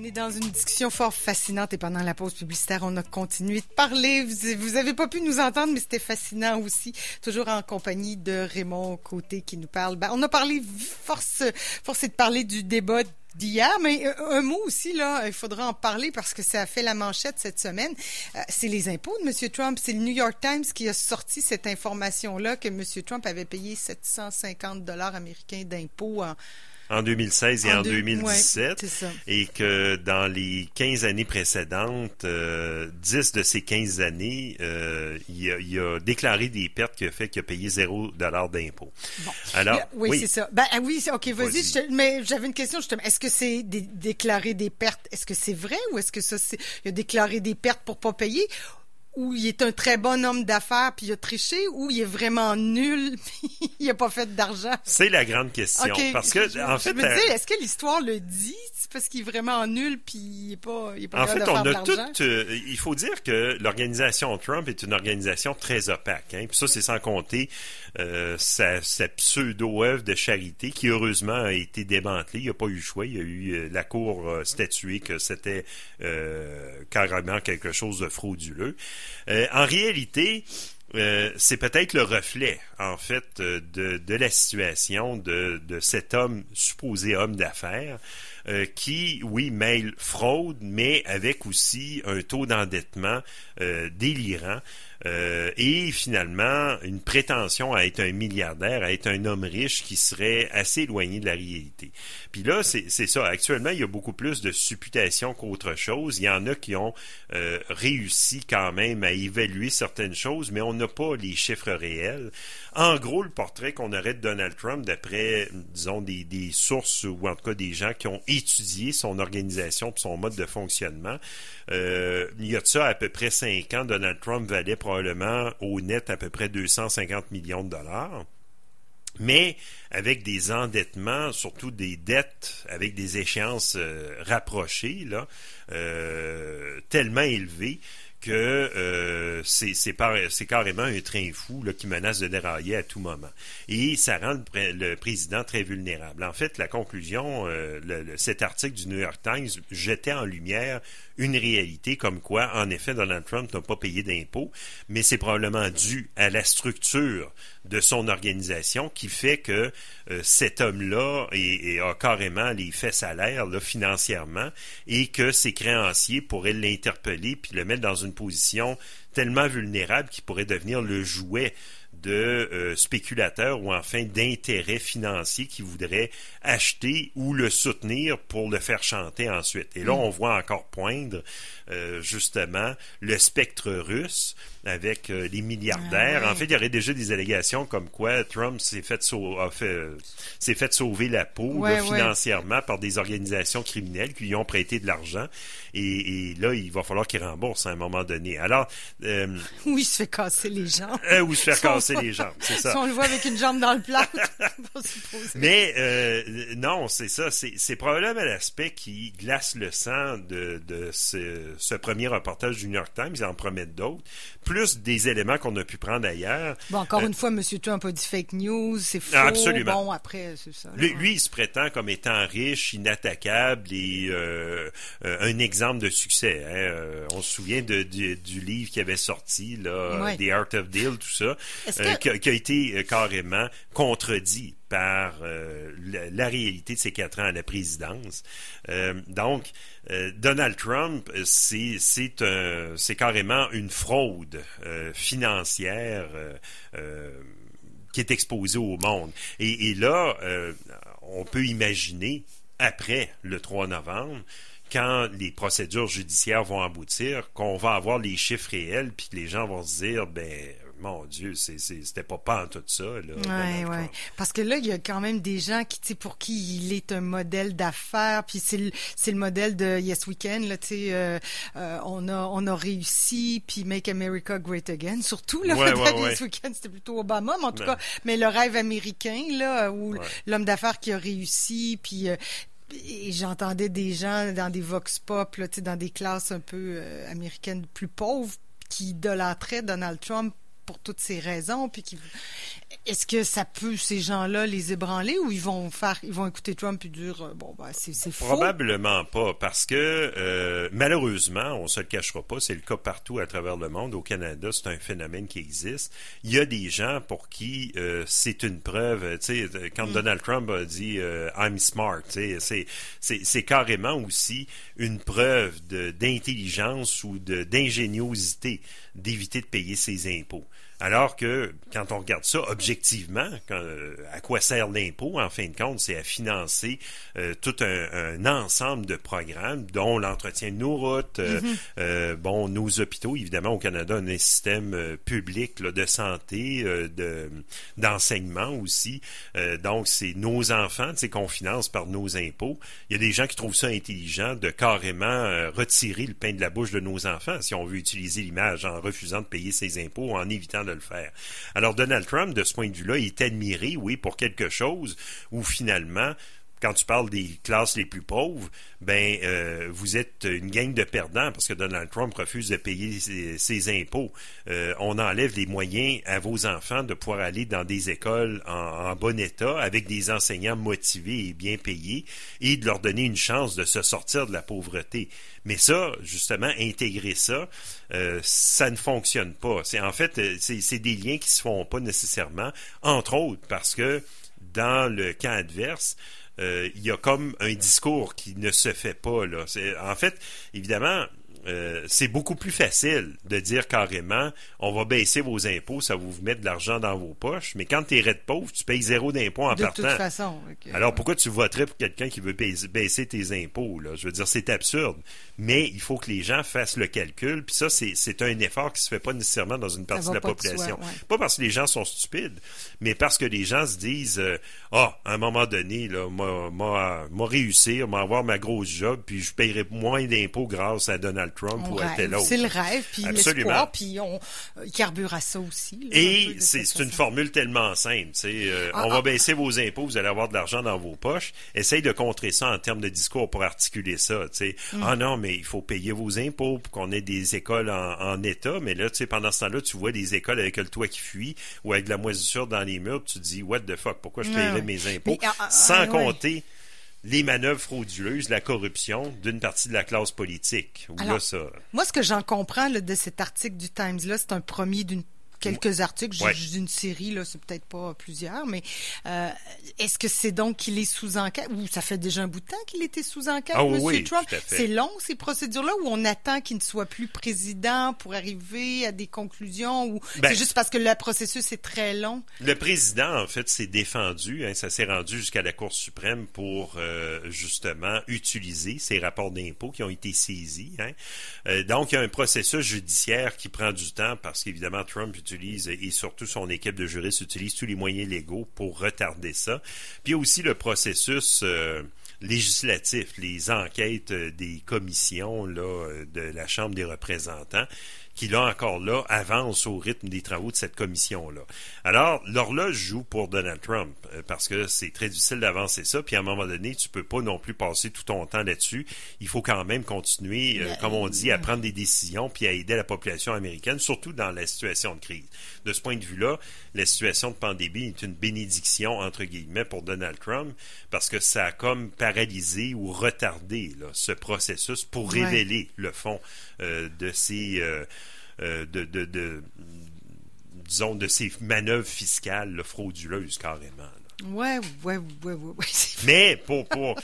On est dans une discussion fort fascinante et pendant la pause publicitaire, on a continué de parler. Vous n'avez pas pu nous entendre, mais c'était fascinant aussi. Toujours en compagnie de Raymond Côté qui nous parle. Ben, on a parlé, force, force est de parler du débat d'hier, mais euh, un mot aussi, là, il faudra en parler parce que ça a fait la manchette cette semaine. Euh, c'est les impôts de M. Trump. C'est le New York Times qui a sorti cette information-là que M. Trump avait payé 750 dollars américains d'impôts en, en 2016 et en, 2017, et que dans les 15 années précédentes, euh, 10 de ces 15 années, euh, il, a, il, a, déclaré des pertes qui a fait qu'il a payé 0 dollar d'impôt. Bon. Alors, oui, c'est ça. Ben ah oui, ok, vas-y. mais j'avais une question justement. Est-ce que c'est déclarer des pertes? Est-ce que c'est vrai ou est-ce que ça, c'est il a déclaré des pertes pour pas payer? Ou il est un très bon homme d'affaires puis il a triché ou il est vraiment nul puis il a pas fait d'argent? C'est la grande question. Parce que, en fait. Me dis, est-ce que l'histoire le dit? C'est parce qu'il est vraiment nul puis il est pas, il est pas En fait, on a tout, euh, il faut dire que l'organisation Trump est une organisation très opaque. Hein, puis ça, c'est sans compter euh, sa, sa pseudo-œuvre de charité qui, heureusement, a été démantelée. Il n'y a pas eu le choix. Il y a eu euh, la Cour euh, statuée que c'était euh, carrément quelque chose de frauduleux. Euh, en réalité, euh, c'est peut-être le reflet, en fait, de, de la situation de, cet homme, supposé homme d'affaires, euh, qui, oui, mêle fraude, mais avec aussi un taux d'endettement euh, délirant. Euh, et finalement une prétention à être un milliardaire, à être un homme riche qui serait assez éloigné de la réalité. Puis là, c'est ça. Actuellement, il y a beaucoup plus de supputations qu'autre chose. Il y en a qui ont euh, réussi quand même à évaluer certaines choses, mais on n'a pas les chiffres réels. En gros, le portrait qu'on aurait de Donald Trump, d'après, disons, des, des, sources ou en tout cas des gens qui ont étudié son organisation son mode de fonctionnement, euh, il y a de ça à peu près cinq ans, Donald Trump valait probablement au net à peu près 250 millions de dollars. Mais avec des endettements, surtout des dettes avec des échéances euh, rapprochées, là, euh, tellement élevées que euh, c'est carrément un train fou là, qui menace de dérailler à tout moment. Et ça rend le, le président très vulnérable. En fait, la conclusion, euh, le, cet article du New York Times jetait en lumière une réalité comme quoi, en effet, Donald Trump n'a pas payé d'impôts, mais c'est probablement dû à la structure de son organisation qui fait que euh, cet homme-là a carrément les fesses à l'air financièrement et que ses créanciers pourraient l'interpeller puis le mettre dans une position tellement vulnérable qu'il pourrait devenir le jouet de euh, spéculateurs ou enfin d'intérêts financiers qui voudraient acheter ou le soutenir pour le faire chanter ensuite. Et là, mm. on voit encore poindre euh, justement le spectre russe avec euh, les milliardaires. Ah en fait, il y aurait déjà des allégations comme quoi Trump s'est fait, s'est fait sauver la peau financièrement par des organisations criminelles qui lui ont prêté de l'argent. Et, et, là, il va falloir qu'il rembourse à un moment donné. Alors, euh, ou il se fait casser les jambes. Euh, ou il se fait casser jambes. Si on le voit avec une jambe dans le plat. Mais euh, non, c'est ça. C'est probablement l'aspect qui glace le sang de, de ce, ce, premier reportage du New York Times. Ils en promettent d'autres plus des éléments qu'on a pu prendre ailleurs. Bon, encore euh, une fois, M. Trump a dit fake news, c'est faux. Absolument. Bon, après, c'est ça. Lui, lui, il se prétend comme étant riche, inattaquable et euh, euh, un exemple de succès. Hein. on se souvient de, du, du, livre qui avait sorti, là, The Art of Deal, tout ça, que... qui, a, qui, a, été carrément contredit par euh, la, réalité de ses quatre ans à la présidence. Euh, donc, euh, Donald Trump, c'est c'est carrément une fraude financière qui est exposée au monde. Et, et là, on peut imaginer après le 3 novembre quand les procédures judiciaires vont aboutir, qu'on va avoir les chiffres réels, puis que les gens vont se dire, ben mon Dieu, c'était pas pas en tout ça. Là, ouais, ouais. Parce que là, il y a quand même des gens qui, pour qui il est un modèle d'affaires, puis c'est le, le modèle de Yes Weekend, là, euh, euh, on a on a réussi, puis Make America Great Again, surtout le ouais, modèle Yes Weekend, c'était plutôt Obama, mais en tout cas, mais le rêve américain là, où l'homme d'affaires qui a réussi, puis euh, et j'entendais des gens dans des vox pop, là, dans des classes un peu américaines plus pauvres, qui idolâtraient Donald Trump pour toutes ces raisons, puis qui est-ce que ça peut ces gens-là les ébranler ou ils vont faire, ils vont écouter Trump et dire euh, bon ben c'est c'est faux? Probablement pas, parce que euh, malheureusement, on se le cachera pas, c'est le cas partout à travers le monde. Au Canada, c'est un phénomène qui existe. Il y a des gens pour qui euh, c'est une preuve. Tu sais, quand mm. Donald Trump a dit I'm smart, tu sais, c'est c'est carrément aussi une preuve d'intelligence ou d'ingéniosité d'éviter de payer ses impôts. Alors que quand on regarde ça objectivement, euh, à quoi sert l'impôt, en fin de compte, c'est à financer euh, tout un, ensemble de programmes, dont l'entretien de nos routes, euh, mm-hmm. bon, nos hôpitaux. Évidemment, au Canada, on a un système public de santé, de d'enseignement aussi. donc, c'est nos enfants, c'est qu'on finance par nos impôts. Il y a des gens qui trouvent ça intelligent de carrément retirer le pain de la bouche de nos enfants, si on veut utiliser l'image, en refusant de payer ses impôts, en évitant Alors Donald Trump, de ce point de vue-là, est admiré, oui, pour quelque chose où finalement, quand tu parles des classes les plus pauvres, ben euh, vous êtes une gang de perdants parce que Donald Trump refuse de payer ses, impôts. Euh, on enlève les moyens à vos enfants de pouvoir aller dans des écoles en, bon état avec des enseignants motivés et bien payés et de leur donner une chance de se sortir de la pauvreté. Mais ça, justement, intégrer ça, euh, ça ne fonctionne pas. C'est en fait, c'est des liens qui se font pas nécessairement, entre autres parce que dans le cas adverse, euh, il y a comme un discours qui ne se fait pas. Là. En fait, évidemment, euh, c'est beaucoup plus facile de dire carrément on va baisser vos impôts, ça va vous mettre de l'argent dans vos poches, mais quand tu es de pauvre, tu payes zéro d'impôts en partant. De toute façon. Alors pourquoi tu voterais pour quelqu'un qui veut baisser tes impôts? Là? Je veux dire, c'est absurde. Mais il faut que les gens fassent le calcul, puis ça, c'est un effort qui se fait pas nécessairement dans une partie de la population. Pas parce que les gens sont stupides, mais parce que les gens se disent euh, Ah, à un moment donné, là, moi, réussir, moi avoir ma grosse job, puis je paierai moins d'impôts grâce à Donald Trump ou à tel autre. C'est le rêve, puis l'espoir, puis on euh, carbure à ça aussi. Et c'est une formule tellement simple. Euh, ah, on va ah. baisser vos impôts, vous allez avoir de l'argent dans vos poches. Essaye de contrer ça en termes de discours pour articuler ça. Mm. Ah non, mais il faut payer vos impôts pour qu'on ait des écoles en, état. Mais là, pendant ce temps-là, tu vois des écoles avec le toit qui fuit ou avec de la moisissure dans les murs, tu te dis, what the fuck, pourquoi je paierais mes impôts? Ah, ah, Sans compter les manœuvres frauduleuses, la corruption d'une partie de la classe politique. Moi, ce que j'en comprends de cet article du Times-là, c'est un premier d'une quelques articles, j'ai une série, là, c'est peut-être pas plusieurs, mais euh, est-ce que c'est donc qu'il est sous enquête ou ça fait déjà un bout de temps qu'il était sous enquête, ah M. Trump? C'est long, ces procédures-là, où on attend qu'il ne soit plus président pour arriver à des conclusions ou ben c'est juste parce que le processus est très long? Le président, en fait, s'est défendu, hein, ça s'est rendu jusqu'à la Cour suprême pour euh, justement utiliser ces rapports d'impôts qui ont été saisis. Hein. Euh, donc, il y a un processus judiciaire qui prend du temps parce qu'évidemment, Trump et surtout son équipe de juristes utilise tous les moyens légaux pour retarder ça. Puis il y a aussi le processus euh, législatif, les enquêtes euh, des commissions euh, de la Chambre des représentants qui, là encore là, avance au rythme des travaux de cette commission-là. Alors, l'horloge joue pour Donald Trump, euh, parce que c'est très difficile d'avancer ça, puis à un moment donné, tu peux pas non plus passer tout ton temps là-dessus. Il faut quand même continuer, euh, comme on dit, à prendre des décisions, puis à aider la population américaine, surtout dans la situation de crise. De ce point de vue-là, la situation de pandémie est une bénédiction, entre guillemets, pour Donald Trump, parce que ça a comme paralysé ou retardé là, ce processus pour révéler le fond euh, de ces... Euh, de, de, de, disons, de ces manœuvres fiscales frauduleuses carrément. Ouais, ouais, ouais, ouais, Mais pour, pour,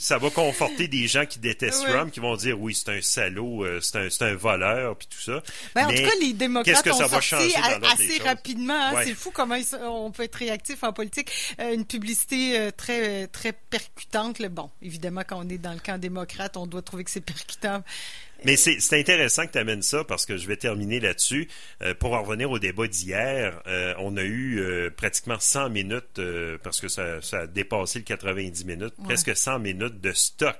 ça va conforter des gens qui détestent Trump, qui vont dire oui, c'est un salaud, euh, c'est un, un, voleur, puis tout ça. Ben, en tout cas, les démocrates ont sorti assez rapidement. Hein, c'est fou comment on peut être réactif en politique. Euh, une publicité très, très percutante. Bon, évidemment, quand on est dans le camp démocrate, on doit trouver que c'est percutant. Mais c'est intéressant que tu amènes ça parce que je vais terminer là-dessus. Euh, pour en revenir au débat d'hier, euh, on a eu euh, pratiquement 100 minutes, parce que ça, ça, a dépassé le 90 minutes, presque 100 minutes de stock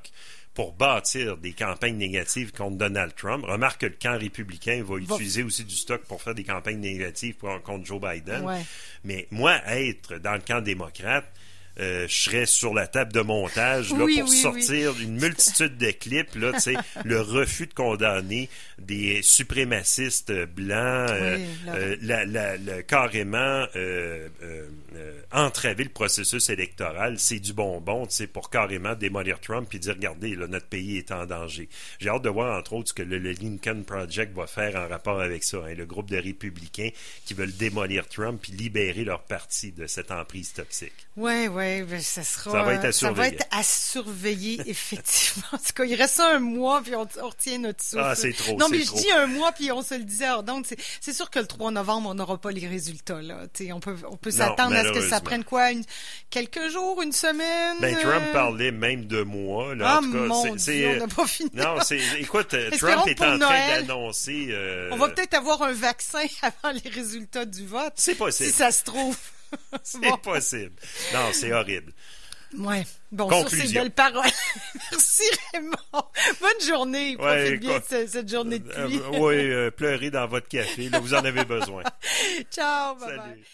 pour bâtir des campagnes négatives contre Donald Trump. Remarque que le camp républicain va, utiliser aussi du stock pour faire des campagnes négatives contre Joe Biden. Mais moi, être dans le camp démocrate, euh, je serais sur la table de montage là, Oui, pour oui, sortir une multitude de clips, là, le refus de condamner des suprémacistes blancs, euh, Oui, euh, la- la- la- carrément entraver le processus électoral, c'est du bonbon, pour carrément démolir Trump puis dire, regardez, là, notre pays est en danger. J'ai hâte de voir, entre autres, ce que le, le Lincoln Project va faire en rapport avec ça, hein, le groupe de républicains qui veulent démolir Trump puis libérer leur parti de cette emprise toxique. Ouais, ben, ça sera. Ça va être à ça va surveiller. être à surveiller, effectivement. En tout cas, il reste un mois, puis on, on retient notre souffle. Ah, c'est trop, Non, mais trop. je dis un mois, puis on se le disait. Alors, donc, c'est- sûr que le 3 novembre, on n'aura pas les résultats, là. On peut, on peut s'attendre à ce que ça prenne quoi? une- quelques jours, une semaine? Ben, Trump euh, parlait même de mois, là. Ah, en tout cas, mon Dieu, on n'a pas fini. Non, c'est, écoute, euh, Trump est en train Noël, d'annoncer. euh, On va peut-être avoir un vaccin avant les résultats du vote. C'est possible. Si ça se trouve. C'est Bon. possible. Non, c'est horrible. Ouais. Bon, sur ces Conclusion. belles paroles. Merci Raymond. Bonne journée. Ouais, bien de écoute, ce- cette journée de Euh, pluie. oui, euh, pleurez dans votre café. Là, vous en avez besoin. Ciao. Bye bye. Salut.